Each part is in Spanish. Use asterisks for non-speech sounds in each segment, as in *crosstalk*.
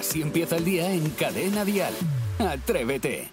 Así empieza el día en Cadena Dial. Atrévete.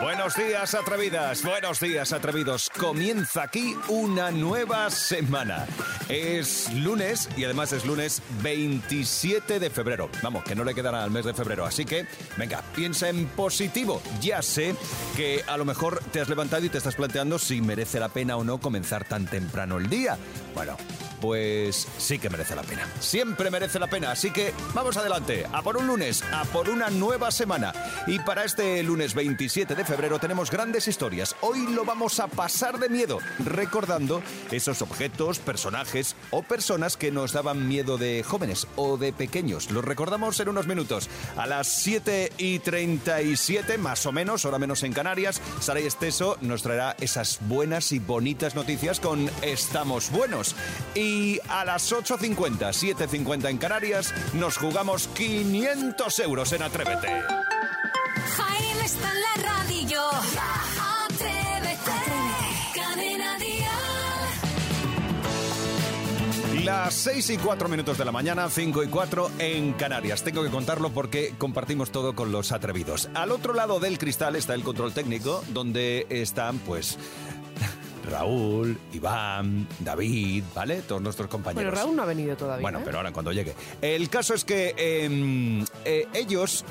Buenos días, atrevidas. Buenos días, atrevidos. Comienza aquí una nueva semana. Es lunes y además es lunes 27 de febrero. Vamos, que no le quedará al mes de febrero. Así que, venga, piensa en positivo. Ya sé que a lo mejor te has levantado y te estás planteando si merece la pena o no comenzar tan temprano el día. Bueno, pues sí que merece la pena. Siempre merece la pena. Así que vamos adelante, a por un lunes, a por una nueva semana. Y para este lunes 27 de febrero tenemos grandes historias. Hoy lo vamos a pasar de miedo, recordando esos objetos, personajes o personas que nos daban miedo de jóvenes o de pequeños. Los recordamos en unos minutos. A las 7 y 37, más o menos, hora menos en Canarias, Saray Esteso nos traerá esas buenas y bonitas noticias con Estamos Buenos. Y a las 8.50, 7.50 en Canarias, nos jugamos 500 euros en Atrévete. Jaime está en la radio. Atrévete. Cadena. Las 6 y 4 minutos de la mañana, 5 y 4 en Canarias. Tengo que contarlo porque compartimos todo con los atrevidos. Al otro lado del cristal está el control técnico, donde están, pues. Raúl, Iván, David, ¿vale? Todos nuestros compañeros. Bueno, Raúl no ha venido todavía. Bueno, ¿eh? pero ahora cuando llegue. El caso es que eh, eh, ellos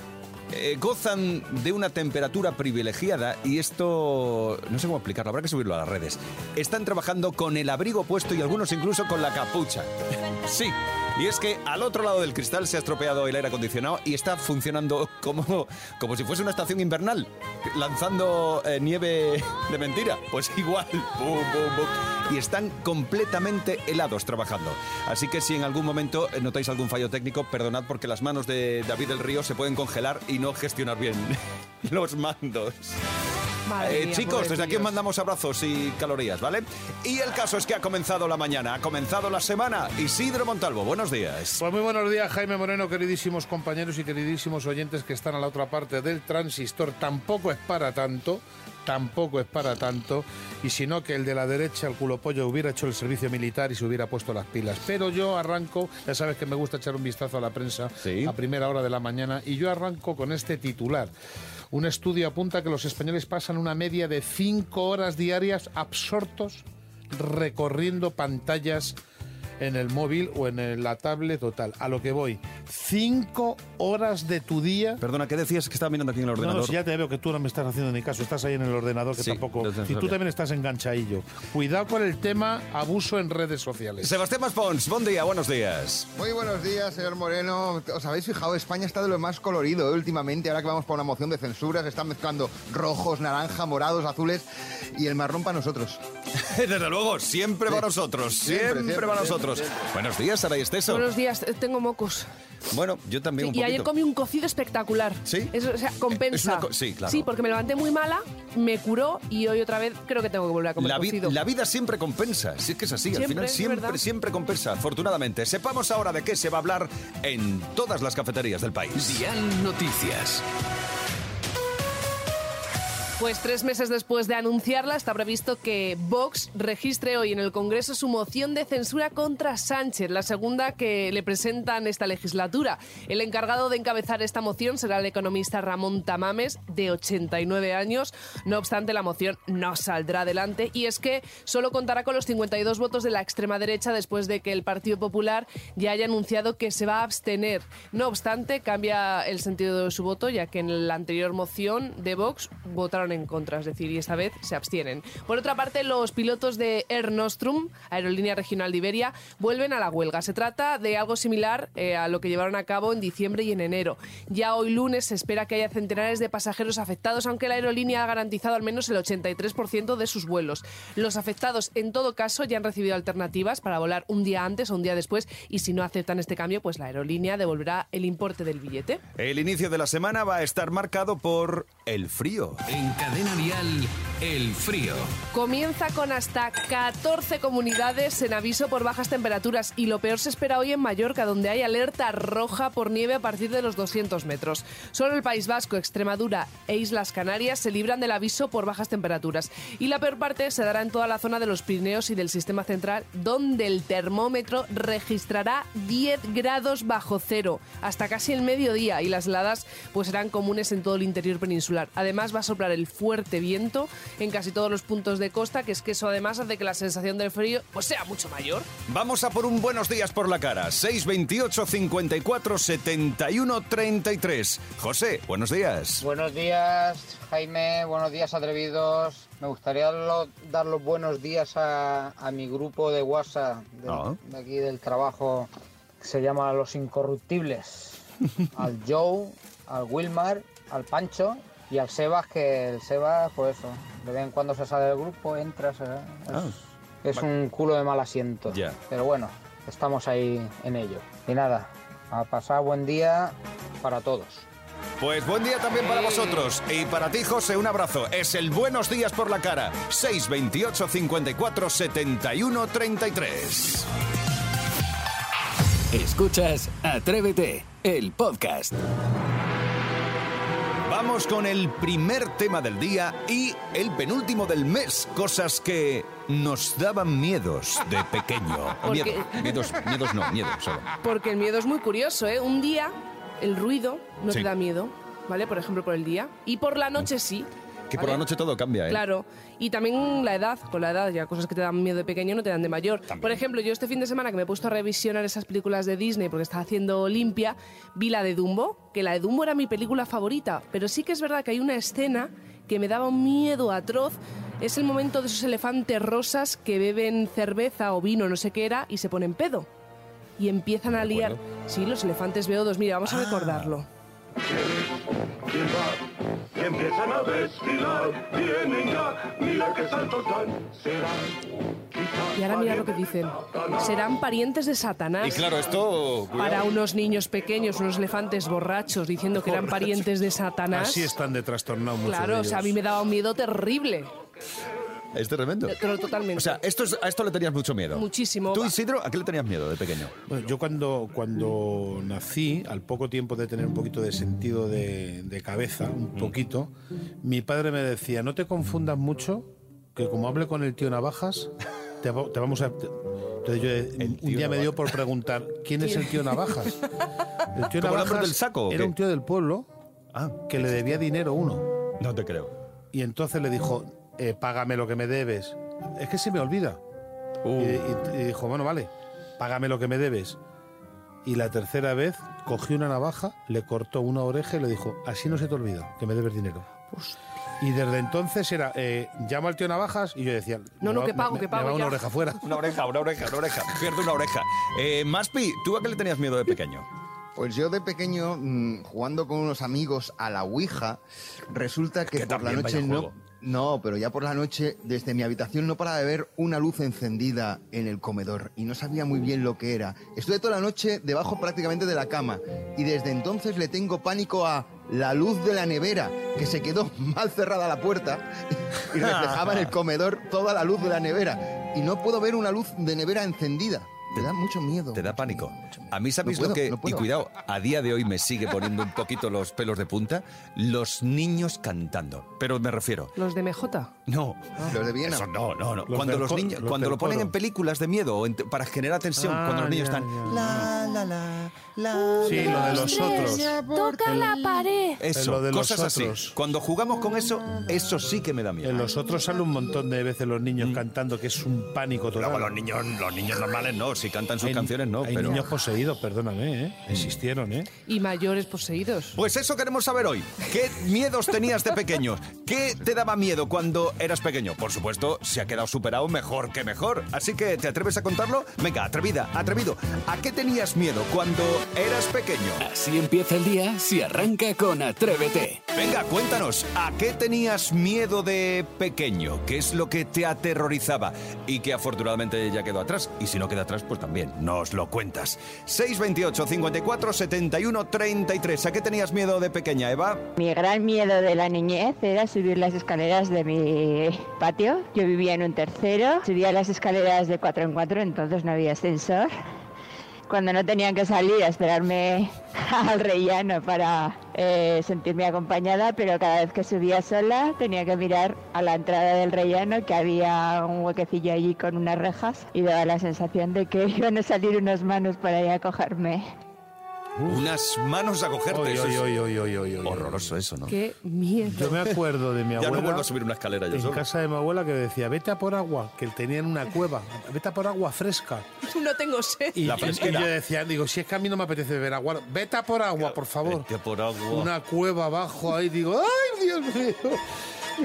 eh, gozan de una temperatura privilegiada y esto no sé cómo explicarlo, habrá que subirlo a las redes. Están trabajando con el abrigo puesto y algunos incluso con la capucha. Sí. Y es que al otro lado del cristal se ha estropeado el aire acondicionado y está funcionando como, como si fuese una estación invernal, lanzando eh, nieve de mentira. Pues igual. Bum, bum, bum. Y están completamente helados trabajando. Así que si en algún momento eh, notáis algún fallo técnico, perdonad porque las manos de David del Río se pueden congelar y no gestionar bien *laughs* los mandos. Madre Eh, mía, chicos, desde aquí os mandamos abrazos y calorías, ¿vale? Y el caso es que ha comenzado la mañana, ha comenzado la semana. Isidro Montalvo, buenos días. Pues muy buenos días, Jaime Moreno, queridísimos compañeros y queridísimos oyentes que están a la otra parte del transistor. Tampoco es para tanto, tampoco es para tanto. Y si no, que el de la derecha, el culo pollo, hubiera hecho el servicio militar y se hubiera puesto las pilas. Pero yo arranco, ya sabes que me gusta echar un vistazo a la prensa Sí. a primera hora de la mañana, y yo arranco con este titular. Un estudio apunta que los españoles pasan una media de cinco horas diarias absortos recorriendo pantallas en el móvil o en la tablet total. A lo que voy, cinco horas de tu día. Perdona, ¿qué decías que estaba mirando aquí en el No, ordenador? no, si ya te veo que tú no me estás haciendo ni caso, estás ahí en el ordenador que Sí, tampoco. Y tú también estás enganchadillo. Cuidado con el tema abuso en redes sociales. Sebastián Maspons, buen día, buenos días. Muy buenos días, señor Moreno. ¿Os habéis fijado? España está de lo más colorido ¿eh? últimamente. Ahora que vamos para una moción de censura, se están mezclando rojos, naranja, morados, azules y el marrón para nosotros. *laughs* Desde luego, siempre para nosotros, siempre, Siempre, siempre, para siempre, nosotros. Buenos días, Sara y Esteso. Buenos días, eh, tengo mocos. Bueno, yo también un y ayer poquito. comí un cocido espectacular. ¿Sí? Eso, o sea, compensa. Es una co- sí, claro. Sí, porque me levanté muy mala, me curó y hoy otra vez creo que tengo que volver a comer La, cocido. la vida siempre compensa, si es que es así, al Siempre, final es siempre, siempre compensa, afortunadamente. Sepamos ahora de qué se va a hablar en todas las cafeterías del país. Dial Noticias. Pues tres meses después de anunciarla, está previsto que Vox registre hoy en el Congreso su moción de censura contra Sánchez, la segunda que le presentan esta legislatura. El encargado de encabezar esta moción será el economista Ramón Tamames, de 89 años. No obstante, la moción no saldrá adelante y es que solo contará con los 52 votos de la extrema derecha después de que el Partido Popular ya haya anunciado que se va a abstener. No obstante, cambia el sentido de su voto, ya que en la anterior moción de Vox votaron en contra, es decir, y esta vez se abstienen. Por otra parte, los pilotos de Air Nostrum, aerolínea regional de Iberia, vuelven a la huelga. Se trata de algo similar eh, a lo que llevaron a cabo en diciembre y en enero. Ya hoy lunes se espera que haya centenares de pasajeros afectados, aunque la aerolínea ha garantizado al menos el 83% de sus vuelos. Los afectados, en todo caso, ya han recibido alternativas para volar un día antes o un día después, y si no aceptan este cambio, pues la aerolínea devolverá el importe del billete. El inicio de la semana va a estar marcado por el frío. En Cadena Dial, el frío. Comienza con hasta 14 comunidades en aviso por bajas temperaturas y lo peor se espera hoy en Mallorca, donde hay alerta roja por nieve a partir de los 200 metros. Solo el País Vasco, Extremadura e Islas Canarias se libran del aviso por bajas temperaturas. Y la peor parte se dará en toda la zona de los Pirineos y del sistema central, donde el termómetro registrará 10 grados bajo cero hasta casi el mediodía y las heladas pues serán comunes en todo el interior peninsular. Además va a soplar el fuerte viento en casi todos los puntos de costa, que es que eso además hace que la sensación del frío pues sea mucho mayor. Vamos a por un buenos días por la cara. 628 54 71 33. José, buenos días. Buenos días, Jaime. Buenos días, atrevidos. Me gustaría lo- dar los buenos días a, a mi grupo de WhatsApp de, Ah. de aquí del trabajo que se llama Los Incorruptibles. *laughs* al Joe, al Wilmar, al Pancho y al Sebas, que el Sebas, pues eso, de vez en cuando se sale del grupo, entra, se- es, es un culo de mal asiento. Ya. Pero bueno, estamos ahí en ello. Y nada, a pasar buen día para todos. Pues buen día también para vosotros. Y para ti, José, un abrazo. Es el buenos días por la cara. 628 54 71 33. Escuchas Atrévete, el podcast. Vamos con el primer tema del día y el penúltimo del mes. Cosas que nos daban miedos de pequeño. ¿Por *laughs* Miedo. Miedos, miedos no, miedo solo. Porque el miedo es muy curioso, ¿eh? Un día el ruido no Sí. te da miedo, ¿vale? Por ejemplo, por el día. Y por la noche sí. Que por ¿vale? la noche todo cambia, ¿eh? Claro, y también la edad, con la edad, ya cosas que te dan miedo de pequeño no te dan de mayor. Por ejemplo, yo este fin de semana que me he puesto a revisionar esas películas de Disney porque estaba haciendo limpia, vi la de Dumbo, que la de Dumbo era mi película favorita, pero sí que es verdad que hay una escena que me daba un miedo atroz. Es el momento de esos elefantes rosas que beben cerveza o vino, no sé qué era, y se ponen pedo. Y empiezan a liar. Sí, los elefantes beodos. Mira, vamos a recordarlo. ¿Quién va? Que empiezan a desfilar. Vienen ya, mira qué saltos dan. Serán. Y ahora mira lo que dicen. Serán parientes de Satanás. Y claro, esto... para unos niños pequeños, unos elefantes borrachos, diciendo que eran parientes de Satanás. Así están de trastornados muchos Claro, de o sea, a mí me daba un miedo terrible. Es tremendo. Pero totalmente. O sea, esto es- a esto le tenías mucho miedo. Muchísimo. ¿Tú, Isidro, a qué le tenías miedo de pequeño? Bueno, yo cuando, cuando nací, al poco tiempo de tener un poquito de sentido de, de cabeza, un poquito, mi padre me decía, no te confundas mucho, que como hable con el tío Navajas, te, va- te vamos a... te-". Entonces yo eh, un tío día me dio Navajas. por preguntar, ¿quién es el tío Navajas? El tío *laughs* ¿Como el hombre del saco era un tío del pueblo Ah, que le debía dinero a uno. no te creo. Y entonces le dijo, eh, págame lo que me debes. Es que se me olvida. Uh. Y, y- y dijo, bueno, vale, págame lo que me debes. Y la tercera vez cogió una navaja, le cortó una oreja y le dijo, así no se te olvida, que me debes dinero. Y desde entonces era, eh, llamo al tío Navajas y yo decía, No, no, va- que pago, me- que me pago va una ya". oreja fuera. *laughs* Una oreja, una oreja, una oreja. Pierde una oreja. Eh, Maspi, ¿tú a qué le tenías miedo de pequeño? Pues yo de pequeño, mm, jugando con unos amigos a la Ouija, resulta que, Que por la noche no. No, pero ya por la noche, desde mi habitación no paraba de ver una luz encendida en el comedor y no sabía muy bien lo que era. Estuve toda la noche debajo prácticamente de la cama y desde entonces le tengo pánico a la luz de la nevera, que se quedó *laughs* mal cerrada la puerta y reflejaba en el *laughs* comedor toda la luz de la nevera. Y no puedo ver una luz de nevera encendida. Me da mucho miedo. Te da mucho pánico. miedo, mucho miedo. A mí, ¿sabéis No puedo, lo que.? no y cuidado, a día de hoy me sigue poniendo un poquito los pelos de punta. Los niños cantando. Pero me refiero. Los de MJ. No. Los de Viena. Eso no, no, no. Los cuando los niños, los cuando lo ponen coro. en películas de miedo o en- para generar tensión, Ah, cuando los niños ya, están. ya. La, la, la, la. Sí, lo de los otros. Toca la pared. Eso, lo de los cosas así. Cuando jugamos con eso, eso sí que me da miedo. En los otros sale un montón de veces los niños cantando, que es un pánico total. Luego los niños, los niños normales no, si cantan sus Hay- canciones no, hay pero. niños poseídos, perdóname, ¿eh? Existieron, ¿eh? Y mayores poseídos. Pues eso queremos saber hoy. ¿Qué miedos tenías de pequeño? ¿Qué te daba miedo cuando eras pequeño? Por supuesto, se ha quedado superado mejor que mejor. Así que, ¿te atreves a contarlo? Venga, atrevida, atrevido. ¿A qué tenías miedo cuando eras pequeño? Así empieza el día si arranca con Atrévete. Venga, cuéntanos, ¿a qué tenías miedo de pequeño? ¿Qué es lo que te aterrorizaba? Y que afortunadamente ya quedó atrás. Y si no queda atrás, pues también nos lo cuentas. 628 54 71 33. ¿A qué tenías miedo de pequeña, Eva? Mi gran miedo de la niñez era subir las escaleras de mi de patio. Yo vivía en un tercero, subía las escaleras de cuatro en cuatro, entonces no había ascensor. Cuando no tenían que salir a esperarme *laughs* al rellano para eh, sentirme acompañada, pero cada vez que subía sola tenía que mirar a la entrada del rellano que había un huequecillo allí con unas rejas y daba la sensación de que *laughs* iban a salir unas manos para ir a cogerme. Unas manos a cogerte. Oy, eso es oy, oy, oy, oy, oy. Horroroso eso, ¿no? Qué miedo. Yo me acuerdo de mi Ya abuela. no vuelvo a subir una escalera yo en solo. casa de mi abuela que decía, vete a por agua, que tenía en una cueva, vete a por agua fresca. *laughs* No tengo sed. Y, La yo decía, digo, si es que a mí no me apetece beber agua, vete a por agua, por favor. Vete a por agua. Una cueva abajo ahí, digo, ¡ay, Dios mío!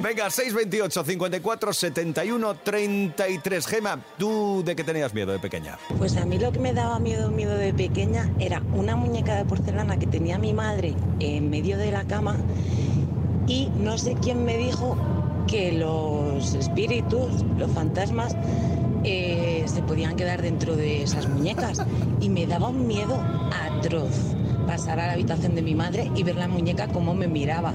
Venga, 628 54 71 33. Gema, ¿tú de qué tenías miedo de pequeña? Pues a mí lo que me daba miedo, miedo de pequeña era una muñeca de porcelana que tenía mi madre en medio de la cama y no sé quién me dijo que los espíritus, los fantasmas, eh, se podían quedar dentro de esas muñecas y me daba un miedo atroz pasar a la habitación de mi madre y ver la muñeca cómo me miraba.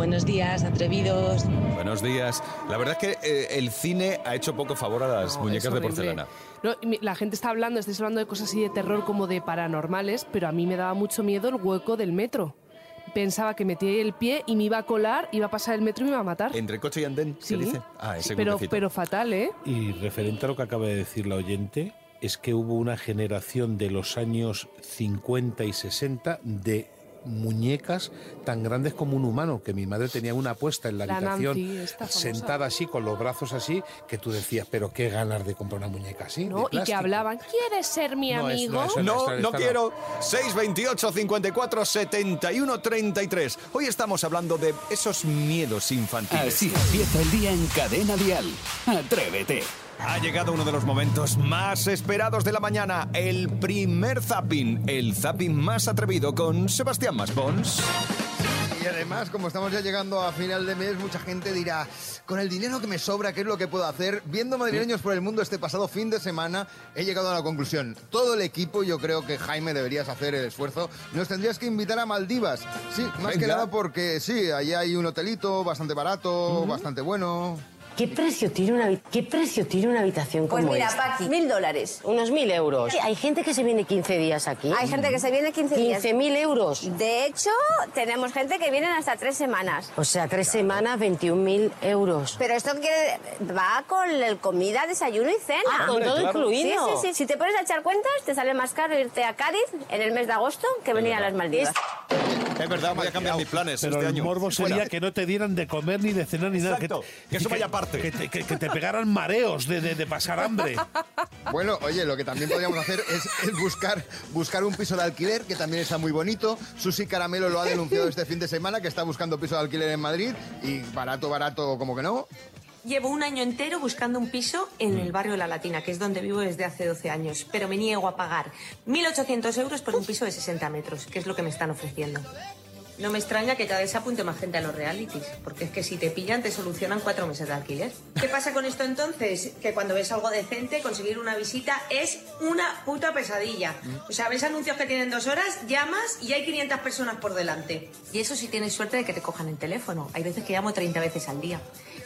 Buenos días, atrevidos. Buenos días. La verdad es que eh, el cine ha hecho poco favor a las No, muñecas de porcelana. No, la gente está hablando, estáis hablando de cosas así de terror como de paranormales, pero a mí me daba mucho miedo el hueco del metro. Pensaba que metía ahí el pie y me iba a colar, iba a pasar el metro y me iba a matar. ¿Entre coche y andén? ¿Qué Sí. dice? Ah, ese pero, pero fatal, ¿eh? Y referente a lo que acaba de decir la oyente, es que hubo una generación de los años 50 y 60 de muñecas tan grandes como un humano, que mi madre tenía una puesta en la, La habitación, Nancy, sentada así, con los brazos así, que tú decías, pero qué ganas de comprar una muñeca así. ¿no? Y que plástico". hablaban, ¿quieres ser mi No, es- amigo? no, eso No, Esta- no esta no. quiero. 628 54 71 33. Hoy estamos hablando de esos miedos infantiles. Así empieza el día en Cadena Dial. Atrévete. Ha llegado uno de los momentos más esperados de la mañana, el primer zapping, el zapping más atrevido con Sebastián Maspons. Y además, como estamos ya llegando a final de mes, mucha gente dirá, con el dinero que me sobra, ¿qué es lo que puedo hacer? Viendo madrileños por el mundo este pasado fin de semana, he llegado a la conclusión. Todo el equipo, yo creo que Jaime deberías hacer el esfuerzo, nos tendrías que invitar a Maldivas. Sí, más que nada porque sí, allí hay un hotelito bastante barato, bastante bueno. ¿Qué precio tiene una, ¿qué precio tiene una habitación Pues como mira, esta? Paqui, mil dólares. Unos mil euros. Hay gente que se viene 15 días aquí. Hay gente que se viene 15 días. 15 mil euros. De hecho, tenemos gente que viene hasta tres semanas. O sea, tres semanas, 21 mil euros. Pero esto quiere, va con el comida, desayuno y cena. Ah, con todo incluido. Sí, sí, sí. Si te pones a echar cuentas, te sale más caro irte a Cádiz en el mes de agosto que venir a las Maldivas. Es verdad, voy a cambiar mis planes Pero este el año. morbo sería que no te dieran de comer ni de cenar ni nada. Exacto, que eso vaya aparte. Que te, que- que te pegaran mareos de, de- de pasar hambre. Bueno, oye, lo que también podríamos hacer es, es buscar, buscar un piso de alquiler, que también está muy bonito. Susi Caramelo lo ha denunciado este fin de semana, que está buscando piso de alquiler en Madrid, y barato, barato, como que no. Llevo un año entero buscando un piso en el barrio de La Latina, que es donde vivo desde hace 12 años, pero me niego a pagar 1.800 euros por un piso de 60 metros, que es lo que me están ofreciendo. No me extraña que cada vez se apunte más gente a los realities, porque es que si te pillan te solucionan cuatro meses de alquiler. ¿Qué pasa con esto entonces? Que cuando ves algo decente, conseguir una visita es una puta pesadilla. O sea, ves anuncios que tienen dos horas, llamas y hay 500 personas por delante. Y eso si tienes suerte de que te cojan el teléfono. Hay veces que llamo 30 veces al día.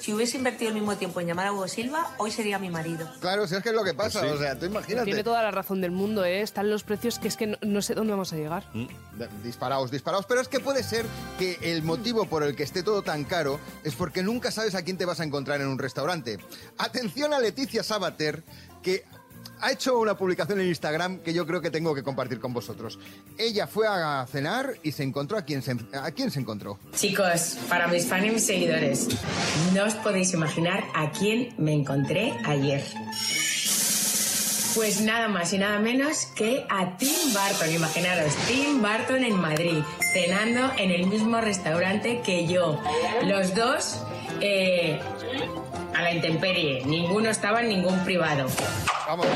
Si hubiese invertido el mismo tiempo en llamar a Hugo Silva, hoy sería mi marido. Claro, si es que es lo que pasa, Pues sí. o sea, tú imagínate. Tiene toda la razón del mundo, ¿eh? Están los precios que es que no, no sé dónde vamos a llegar. De- Disparaos, disparaos. Pero es que puede ser que el motivo por el que esté todo tan caro es porque nunca sabes a quién te vas a encontrar en un restaurante. Atención a Leticia Sabater, que ha hecho una publicación en Instagram que yo creo que tengo que compartir con vosotros. Ella fue a cenar y se encontró a quién se, a quién se encontró. Chicos, para mis fans y mis seguidores, no os podéis imaginar a quién me encontré ayer. Pues nada más y nada menos que a Tim Burton. Imaginaros, Tim Burton en Madrid, cenando en el mismo restaurante que yo. Los dos eh, a la intemperie. Ninguno estaba en ningún privado. Vamos,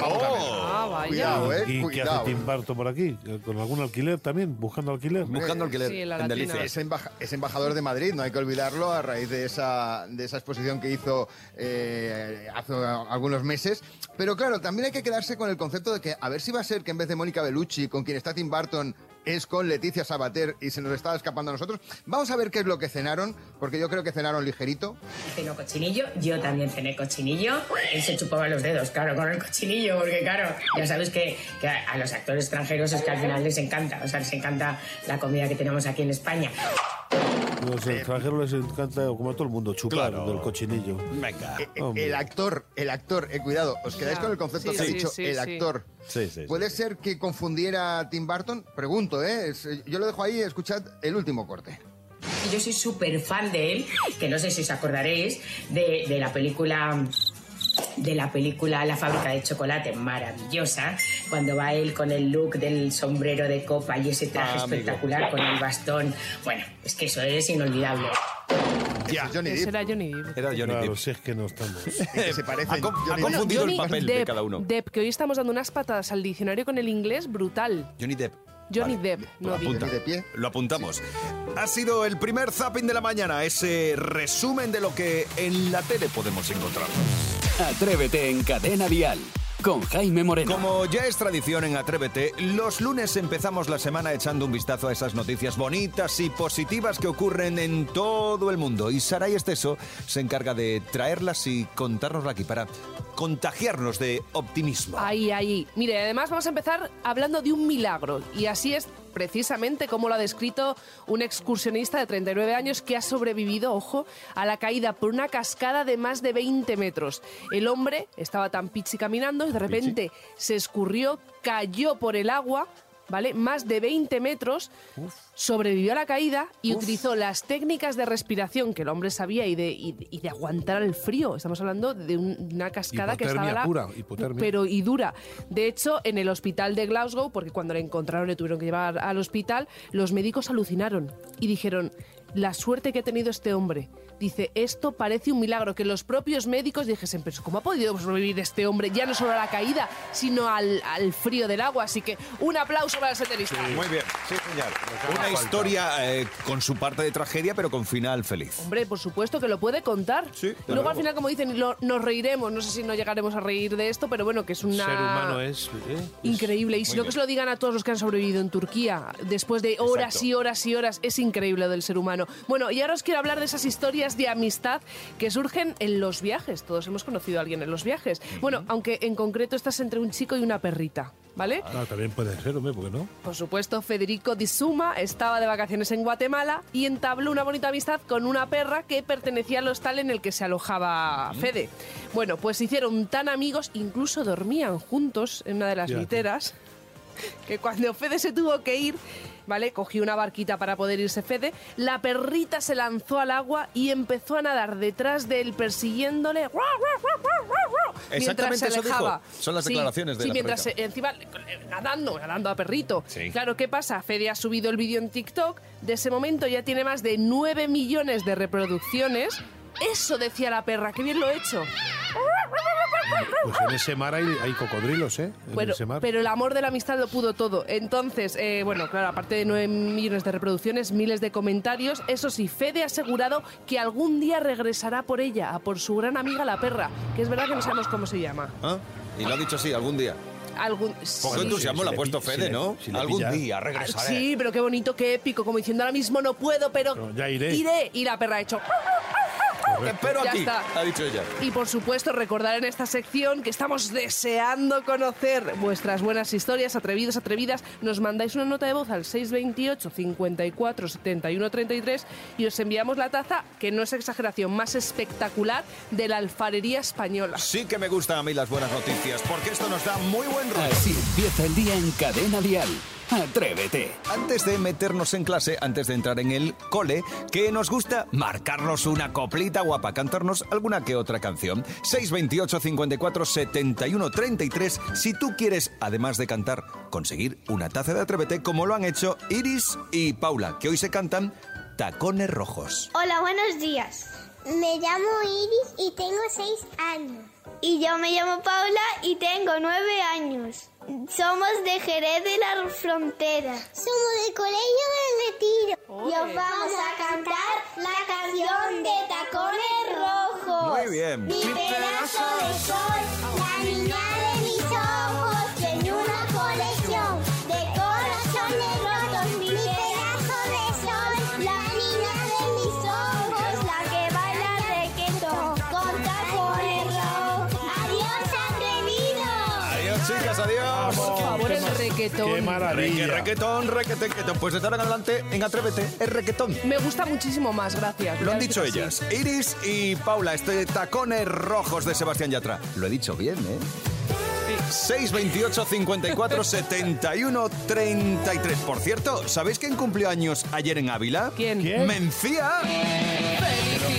vamos. Ah, Vaya. Cuidado, eh, ¿Y qué cuidado. hace Tim Burton por aquí? ¿Con algún alquiler también? ¿Buscando alquiler? Buscando alquiler Sí, en embaja- es embajador de Madrid, no hay que olvidarlo, a raíz de esa, de esa exposición que hizo eh, hace algunos meses. Pero claro, también hay que quedarse con el concepto de que a ver si va a ser que en vez de Mónica Bellucci, con quien está Tim Burton, es con Leticia Sabater y se nos está escapando a nosotros. Vamos a ver qué es lo que cenaron, porque yo creo que cenaron ligerito. Cenó cochinillo, yo también cené cochinillo. Él se chupaba los dedos, claro, con el cochinillo, porque claro, ya sabes que, que a los actores extranjeros es que al final les encanta, o sea, les encanta la comida que tenemos aquí en España. Los extranjeros les encanta, como a todo el mundo, chupar Claro. del cochinillo. Venga. Eh, eh, Hombre. El actor, el actor, eh, cuidado, os quedáis Ya. con el concepto Sí, que ha sí, dicho sí, el sí. actor. Sí, sí, sí. ¿Puede ser que confundiera a Tim Burton? Pregunto, ¿eh? Es- eh, yo lo dejo ahí, escuchad el último corte. Yo soy súper fan de él, que no sé si os acordaréis, de, de la película de la película La fábrica de chocolate, maravillosa, cuando va él con el look del sombrero de copa y ese traje Ah, amigo. espectacular con el bastón. Bueno, es que eso es inolvidable. Ya, Johnny Depp. era Johnny Depp. Era Johnny Claro, Depp. si es que no estamos. *laughs* que se parecen. Ha, ha confundido Johnny el papel de Depp, cada uno. Depp, que hoy estamos dando unas patadas al diccionario con el inglés brutal. Johnny Depp. Johnny Vale. Depp, no Lo apunta. Johnny de pie. Lo apuntamos. Ha sido el primer zapping de la mañana, ese resumen de lo que en la tele podemos encontrar. Atrévete en Cadena Dial con Jaime Moreno. Como ya es tradición en Atrévete, los lunes empezamos la semana echando un vistazo a esas noticias bonitas y positivas que ocurren en todo el mundo. Y Saray Esteso se encarga de traerlas y contárnoslas aquí para contagiarnos de optimismo. Ahí, ahí. Mire, además vamos a empezar hablando de un milagro. Y así es precisamente como lo ha descrito un excursionista de 39 años que ha sobrevivido, ojo, a la caída por una cascada de más de 20 metros. El hombre estaba tan pichi caminando y de repente se escurrió, cayó por el agua. ¿Vale? Más de 20 metros, sobrevivió a la caída y utilizó las técnicas de respiración que el hombre sabía y de, y, y de aguantar el frío. Estamos hablando de un- una cascada que estaba... la- pura, hipotermia. Pero y dura. De hecho, en el hospital de Glasgow, porque cuando le encontraron le tuvieron que llevar al hospital, los médicos alucinaron y dijeron, la suerte que ha tenido este hombre. Dice, esto parece un milagro, que los propios médicos dijesen, pero ¿cómo ha podido sobrevivir este hombre ya no solo a la caída, sino al, al frío del agua? Así que un aplauso para el senderista. Muy bien, sí, señor. Una historia eh, con su parte de tragedia, pero con final feliz. Hombre, por supuesto que lo puede contar. Sí, Luego luego. al final, como dicen, lo- nos reiremos. No sé si no llegaremos a reír de esto, pero bueno, que es una... Ser humano es... ¿eh? Increíble. Y si no, que se lo digan a todos los que han sobrevivido en Turquía, después de horas Exacto. y horas y horas, es increíble lo del ser humano. Bueno, y ahora os quiero hablar de esas historias de amistad que surgen en los viajes. Todos hemos conocido a alguien en los viajes. Bueno, aunque en concreto estás entre un chico y una perrita, ¿vale? Ah, también puede ser, hombre, ¿por qué no? Por supuesto, Federico Di Suma estaba de vacaciones en Guatemala y entabló una bonita amistad con una perra que pertenecía al hostal en el que se alojaba Fede. Bueno, pues se hicieron tan amigos, incluso dormían juntos en una de las literas, que cuando Fede se tuvo que ir, ¿vale? Cogió una barquita para poder irse Fede, la perrita se lanzó al agua y empezó a nadar detrás de él persiguiéndole. mientras Exactamente se eso dijo. alejaba. Son las Sí, declaraciones de sí, la mientras se- encima nadando, nadando a perrito. Sí. Claro, ¿qué pasa? Fede ha subido el vídeo en TikTok. De ese momento ya tiene más de 9 millones de reproducciones. Eso decía la perra, qué bien lo he hecho. Pues en ese mar hay, hay cocodrilos, ¿eh? En Bueno, ese mar. pero el amor de la amistad lo pudo todo. Entonces, eh, bueno, claro, aparte de 9 millones de reproducciones, miles de comentarios. Eso sí, Fede ha asegurado que algún día regresará por ella, a por su gran amiga la perra, que es verdad que no sabemos cómo se llama. ¿Ah? Y lo ha dicho así, algún día. Algún... Poco sí. entusiasmo si le ha puesto Fede, ¿no? si le algún pilla. día regresaré. Sí, pero qué bonito, qué épico, como diciendo ahora mismo no puedo, pero, Pero ya iré. iré. Y la perra ha hecho... Te espero Ya aquí, está. ha dicho ella. Y por supuesto, recordar en esta sección que estamos deseando conocer vuestras buenas historias, atrevidos, atrevidas. Nos mandáis una nota de voz al 628 54 71 33 y os enviamos la taza, que no es exageración, más espectacular de la alfarería española. Sí que me gustan a mí las buenas noticias, porque esto nos da muy buen rollo. Así empieza el día en Cadena Dial. Atrévete. Antes de meternos en clase, antes de entrar en el cole, que nos gusta marcarnos una coplita guapa, cantarnos alguna que otra canción. 628 54 71 33. Si tú quieres, además de cantar, conseguir una taza de Atrévete, como lo han hecho Iris y Paula, que hoy se cantan Tacones Rojos. Hola, buenos días. Me llamo Iris y tengo seis años. Y yo me llamo Paula y tengo nueve años. Somos de Jerez de la Frontera. Somos del Colegio del Retiro. Y os vamos a cantar la canción de Tacones Rojos. Muy bien. Mi pedazo de sol, la niña Por el requetón. Qué maravilla. Reque, requetón, requetequetón. Pues de ahora en adelante, en Atrévete, es requetón. Me gusta muchísimo más, gracias. Lo han dicho ellas, Iris y Paula, este tacones rojos de Sebastián Yatra. Lo he dicho bien, ¿eh? 628 54 71 33. Por cierto, ¿sabéis quién cumplió años ayer en Ávila? ¿Quién? ¿Quién? Mencía.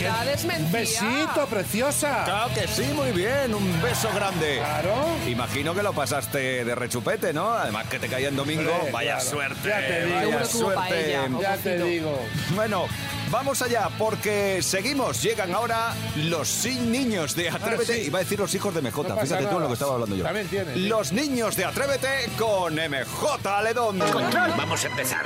Felicidades, Mencía. Besito, preciosa. Claro que sí, muy bien. Un beso grande. Claro. Imagino que lo pasaste de rechupete, ¿no? Además que te caía en domingo. Hombre, vaya claro. suerte. Ya te digo. vaya suerte. Ya te digo. Bueno, vamos allá porque seguimos. Llegan ahora los sin niños de Atrévete. Ah, sí. Iba a decir los hijos de MJ. No Fíjate tú en lo que estaba hablando yo. También tiene. Los niños de Atrévete con MJ Ledón. Vamos a empezar.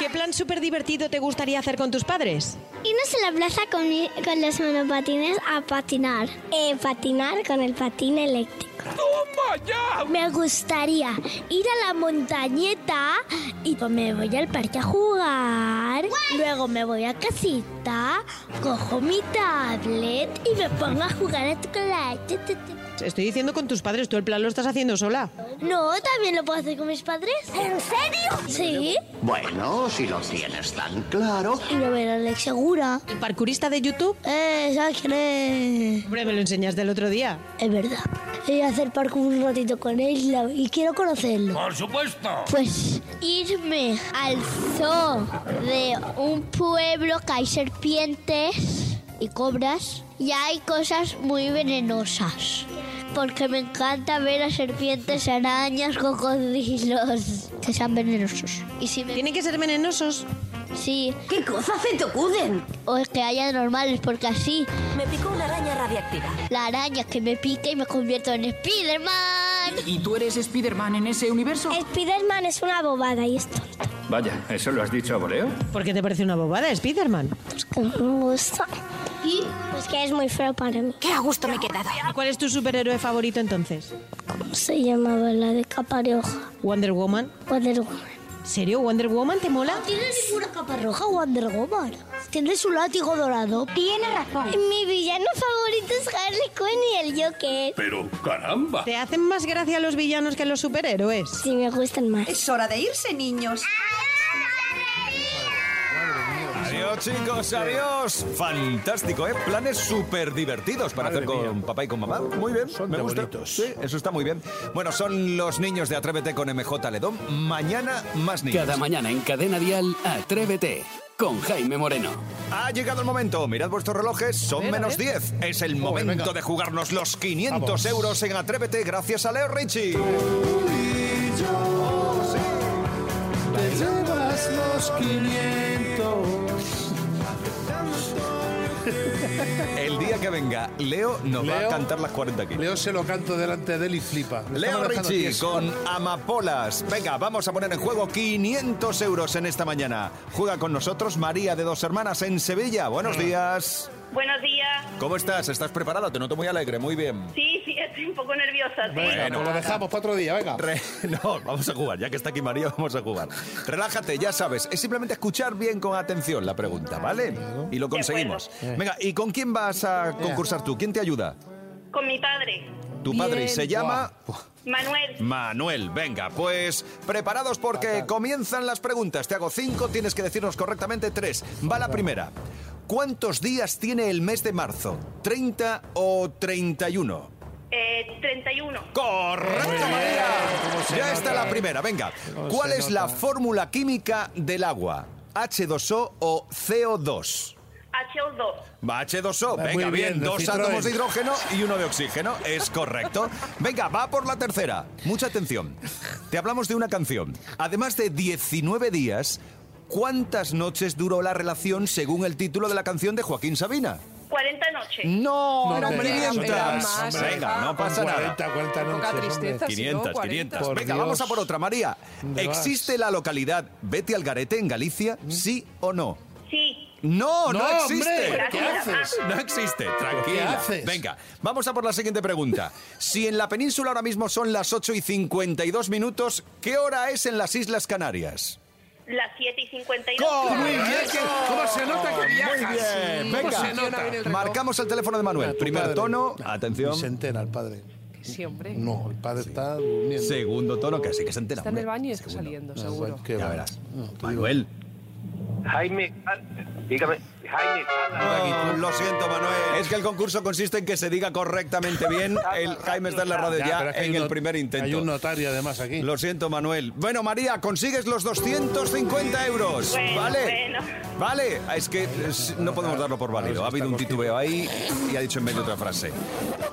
¿Qué plan súper divertido te gustaría hacer con tus padres? Irnos a la plaza con, mi- con los monopatines a patinar. Eh, patinar con el patín eléctrico. ¡Toma ya! Me gustaría ir a la montañeta y me voy al parque a jugar. Luego me voy a casita, cojo mi tablet y me pongo a jugar a chocolate. Estoy diciendo con tus padres, tú el plan lo estás haciendo sola. No, también lo puedo hacer con mis padres. ¿En serio? Sí. Bueno, si lo tienes tan claro. Y lo ver a Alex Segura. ¿El parkourista de YouTube? Eh, ¿sabes quién es? Hombre, me lo enseñaste el otro día. Es verdad. Voy a hacer parkour un ratito con él y quiero conocerlo. Por supuesto. Pues irme al zoo de un pueblo que hay serpientes y cobras y hay cosas muy venenosas. Porque me encanta ver a serpientes, arañas, cocodrilos que sean venenosos. Y si me... ¿Tienen que ser venenosos? Sí. ¿Qué cosas se te ocurren? O es que haya normales, porque así Me picó una araña radiactiva. la araña que me pica y me convierto en Spiderman. ¿Y tú eres Spider-Man en ese universo? Spiderman es una bobada y esto. Vaya, ¿eso lo has dicho a voleo? ¿Por qué te parece una bobada, Spiderman? que no me gusta. Pues que es muy feo para mí. Qué a gusto me he quedado. ¿Cuál es tu superhéroe favorito entonces? ¿Cómo se llamaba la de capa roja? Wonder Woman. Wonder Woman. ¿Serio? ¿Wonder Woman te mola? ¿Tiene ninguna capa roja Wonder Woman? Tiene su látigo dorado. Tiene razón. Mi villano favorito es Harley Quinn y el Joker. Pero caramba. ¿Te hacen más gracia los villanos que los superhéroes? Sí, me gustan más. Es hora de irse, niños. Chicos, adiós. Fantástico, ¿eh? Planes súper divertidos para Madre hacer con mía. papá y con mamá. Muy bien, Son me de gusta. bonitos. Sí, eso está muy bien. Bueno, son los niños de Atrévete con MJ Ledón. Mañana más niños. Cada mañana en Cadena Dial, Atrévete con Jaime Moreno. Ha llegado el momento. Mirad vuestros relojes, son ver, menos ver. 10. Es el Joder, momento venga. de jugarnos los 500 Vamos. euros en Atrévete gracias a Leo Richie. Te llevas los 500. El día que venga, Leo nos va a cantar las 40 aquí. Leo se lo canto delante de él y flipa. Me Leo Richie con Amapolas. Venga, vamos a poner en juego 500 euros en esta mañana. Juega con nosotros María de Dos Hermanas en Sevilla. Buenos días. Buenos días. ¿Cómo estás? ¿Estás preparada? Te noto muy alegre. Muy bien. Sí, estoy un poco nerviosa. Sí. Venga, pues lo dejamos para otro día, venga. Re- *laughs* No, vamos a jugar. Ya que está aquí María, vamos a jugar. Relájate, ya sabes. Es simplemente escuchar bien con atención la pregunta, ¿vale? Y lo conseguimos. Venga, ¿y con quién vas a concursar tú? ¿Quién te ayuda? Con mi padre, Tu padre se llama... Manuel. Manuel, venga, pues preparados porque comienzan las preguntas. Te hago cinco, tienes que decirnos correctamente tres. Va la primera. ¿Cuántos días tiene el mes de marzo? ¿30 o 31? Eh, 31. ¡Correcto, María! Ya está la primera, venga. ¿Cómo ¿Cuál es la fórmula química del agua? ¿H2O o CO2? HO2. Va, H2O, Va, venga, muy bien, bien, de dos Citroën. átomos de hidrógeno y uno de oxígeno, es correcto. Venga, va por la tercera. Mucha atención. Te hablamos de una canción. Además de 19 días, ¿cuántas noches duró la relación según el título de la canción de Joaquín Sabina? 40 noches. No, No, hombre, 500. eran más, Venga, no pasa nada. 40, 40 Poca noches, tristeza, hombre. si no, 500, 40. 500. Por Venga, Dios. vamos a por otra. María, ¿Dónde vas? ¿existe la localidad Vete al Garete en Galicia? ¿Sí o no? Sí. No, no, No, existe. hombre, ¿qué haces? No existe, qué tranquila. haces? Venga, vamos a por la siguiente pregunta. Si en la península ahora mismo son las 8 y 52 minutos, ¿qué hora es en las Islas Canarias? Las 7 y 52. Muy bien, ¿cómo se nota que viajas? Muy bien, venga. ¿cómo se nota? el. Marcamos el teléfono de Manuel. Primer padre. tono, atención. se entera el padre. Sí, hombre. No, el padre está durmiendo. Segundo tono, que así que se entera. Está en el baño y está saliendo, Ah, seguro. Ya verás. No, digo. Manuel. Jaime, ah, dígame, Jaime, lo siento, Manuel. Es que el concurso consiste en que se diga correctamente bien. *laughs* El Jaime está en la radio Ya, en el primer intento. Hay un notario además aquí. Lo siento, Manuel. Bueno, María, consigues los 250 euros. Bueno, ¿Vale? bueno. Vale, es que no podemos darlo por válido. Ha habido un titubeo ahí y ha dicho en medio otra frase.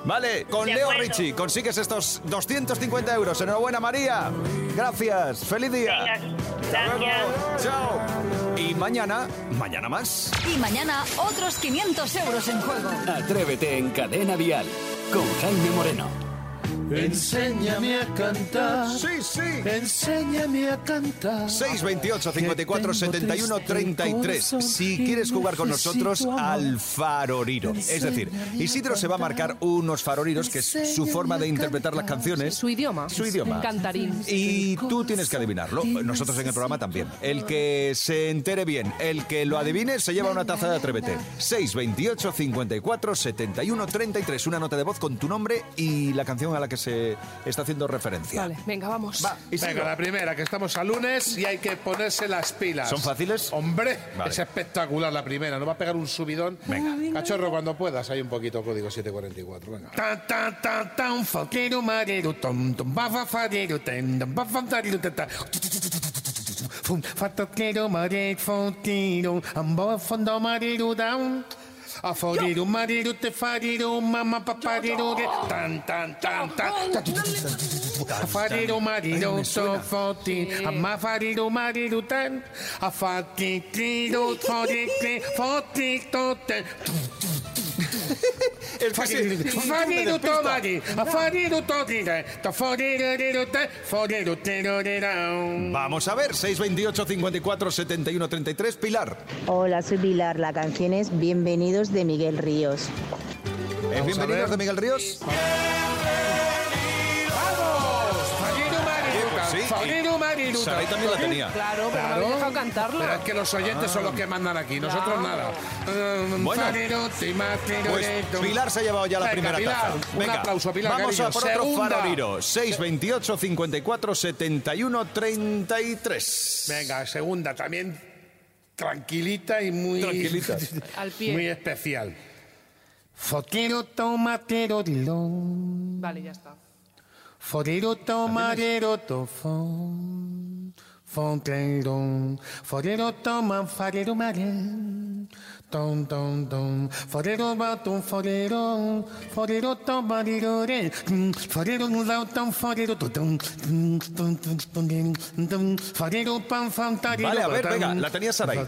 Vale, con De Leo. Richie consigues estos 250 euros. Enhorabuena, María. Gracias. Feliz día. Venga, gracias. Chao. Y mañana, mañana más. Y mañana otros 500 euros en juego. Atrévete en Cadena Dial con Jaime Moreno. Enséñame a cantar. Sí, sí. Enséñame a cantar. 628 54 71 33. Si quieres jugar con nosotros al faroriro. Es decir, Isidro se va a marcar unos faroriros, que es su forma de interpretar las canciones. Su idioma. Su idioma. Cantarín. Y tú tienes que adivinarlo. Nosotros en el programa también. El que se entere bien, el que lo adivine, se lleva una taza de Atrévete. 628 54 71 33. Una nota de voz con tu nombre y la canción a la que se está haciendo referencia. Vale, venga, vamos. Va. Venga, la primera, que estamos a lunes y hay que ponerse las pilas. ¿Son fáciles? Hombre, Vale. es espectacular la primera. Nos va a pegar un subidón. Venga. Cachorro, cuando puedas, hay un poquito código 744. Venga. Tan, tan, tan, tan, foquero, marero, tom, tom, bafa, farero, ten, tom, bafa, farero, ta, ta. Fum, fatoquero, marero, foquero, ambo, fondo, marero, down. A farero, marero, te farero, mamá, paparero, de tan, tan, tan, tan. ta, tu, tu, tu, tu, tu, tu. A farero, marero, so, foti, a ma farero, marero, tan. A fati, tiro, foti, ti, foti, tote. Es que sí. Farero, tomari, a farero, totire, ta farero, te, farero, tiro, down. Vamos a ver, 628 54 71 33. Pilar. Hola, soy Pilar. La canción es Bienvenidos de Miguel Ríos. Bienvenidos de Miguel Ríos. Marero, ta. Saray también la tenía. Claro, pero me habéis dejado cantarlo. Pero es que los oyentes son los que mandan aquí, nosotros nada. Um, Bueno. Pues. Pilar se ha llevado ya la Venga, primera Pilar, taza. Un Venga, aplauso, Pilar. Vamos cariño. a por otro Segunda. faroriro. 628 54 71 33. Venga, segunda, también tranquilita y muy... Tranquilita. *laughs* Al pie. Muy especial. Fotero, tomatero, dilón. Vale, ya está. Forero, tomarero, tofón. Fonterón. Forero, toma, farero, maré. Forero, forero. Forero, re. Forero. Forero, pan, fantarero, Vale, a ver, venga, la tenía Saray.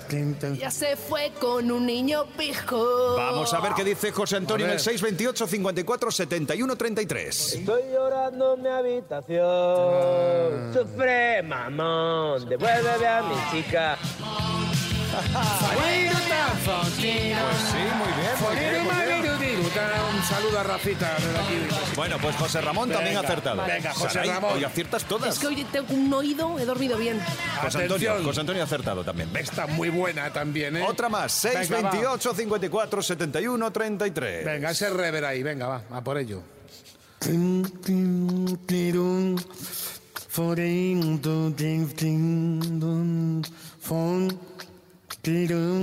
Ya se fue con un niño pijo. Vamos a ver qué dice José Antonio en el 628 54 71 33. Estoy llorando en mi habitación. Ah. Sufre, mamón. Devuélveme a mi chica. Pues sí, muy bien, muy Forero, bien, muy bien. marero, diruta. Un saludo a Rafita desde aquí. Bueno, pues José Ramón también ha Venga, acertado. venga, José Saray, Ramón. Hoy aciertas todas. Es que hoy tengo un oído, he dormido bien. José Antonio. José Antonio ha acertado también. Venga. Está muy buena también, ¿eh? Otra más, Venga, va. 628 54 71 33. Venga, ese rever ahí, venga, va, a por ello. Dee-doo.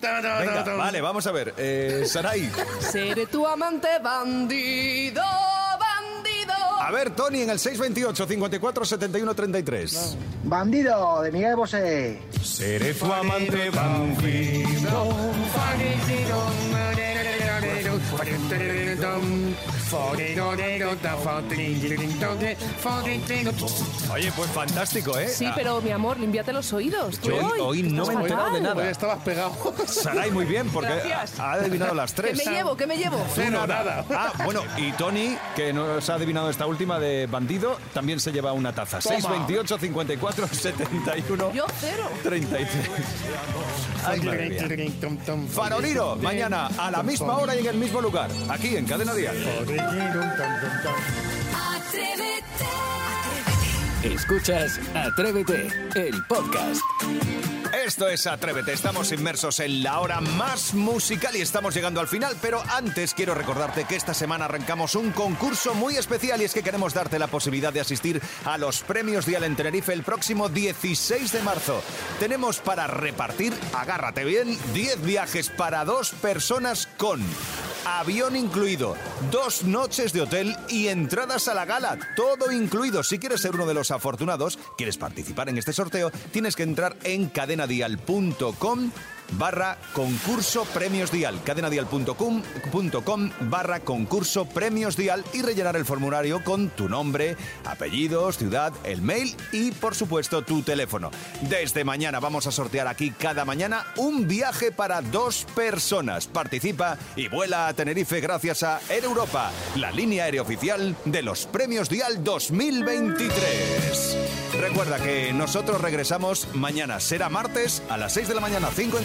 Venga, vale, vamos a ver. Eh, Saray. Seré tu amante bandido. A ver, Tony, en el 628 54 71 33. Bandido, de Miguel Bosé. Seré tu amante bandido. Oye, pues fantástico, ¿eh? Sí, pero mi amor, límpiate los oídos. Yo hoy, hoy no me he enterado de nada. Hoy estabas pegado. Saray, muy bien, porque Gracias. ha adivinado las ¿Qué tres. me llevo? ¿Qué me llevo? Tú nada. Ah, bueno, y Tony, que nos ha adivinado esta última de bandido, también se lleva una taza. Toma. 628 54 71 Yo cero. 33. Ay, madre mía. Faroliro, mañana a la misma hora y en el mismo lugar, aquí en Cadena Dial. Atrévete. Escuchas Atrévete, el podcast. Esto es Atrévete, estamos inmersos en la hora más musical y estamos llegando al final, pero antes quiero recordarte que esta semana arrancamos un concurso muy especial y es que queremos darte la posibilidad de asistir a los premios Dial en Tenerife el próximo 16 de marzo. Tenemos para repartir, agárrate bien, 10 viajes para dos personas con avión incluido, dos noches de hotel y entradas a la gala, todo incluido. Si quieres ser uno de los afortunados, quieres participar en este sorteo, tienes que entrar en cadenadial.com barra concurso premios dial cadenadial.com barra concurso premios dial y rellenar el formulario con tu nombre, apellidos, ciudad, el mail y por supuesto tu teléfono. Desde mañana vamos a sortear aquí cada mañana un viaje para dos personas. Participa y vuela a Tenerife gracias a Europa, la línea aérea oficial de los premios dial 2023. Recuerda que nosotros regresamos mañana, será martes a las 6 de la mañana, 5 en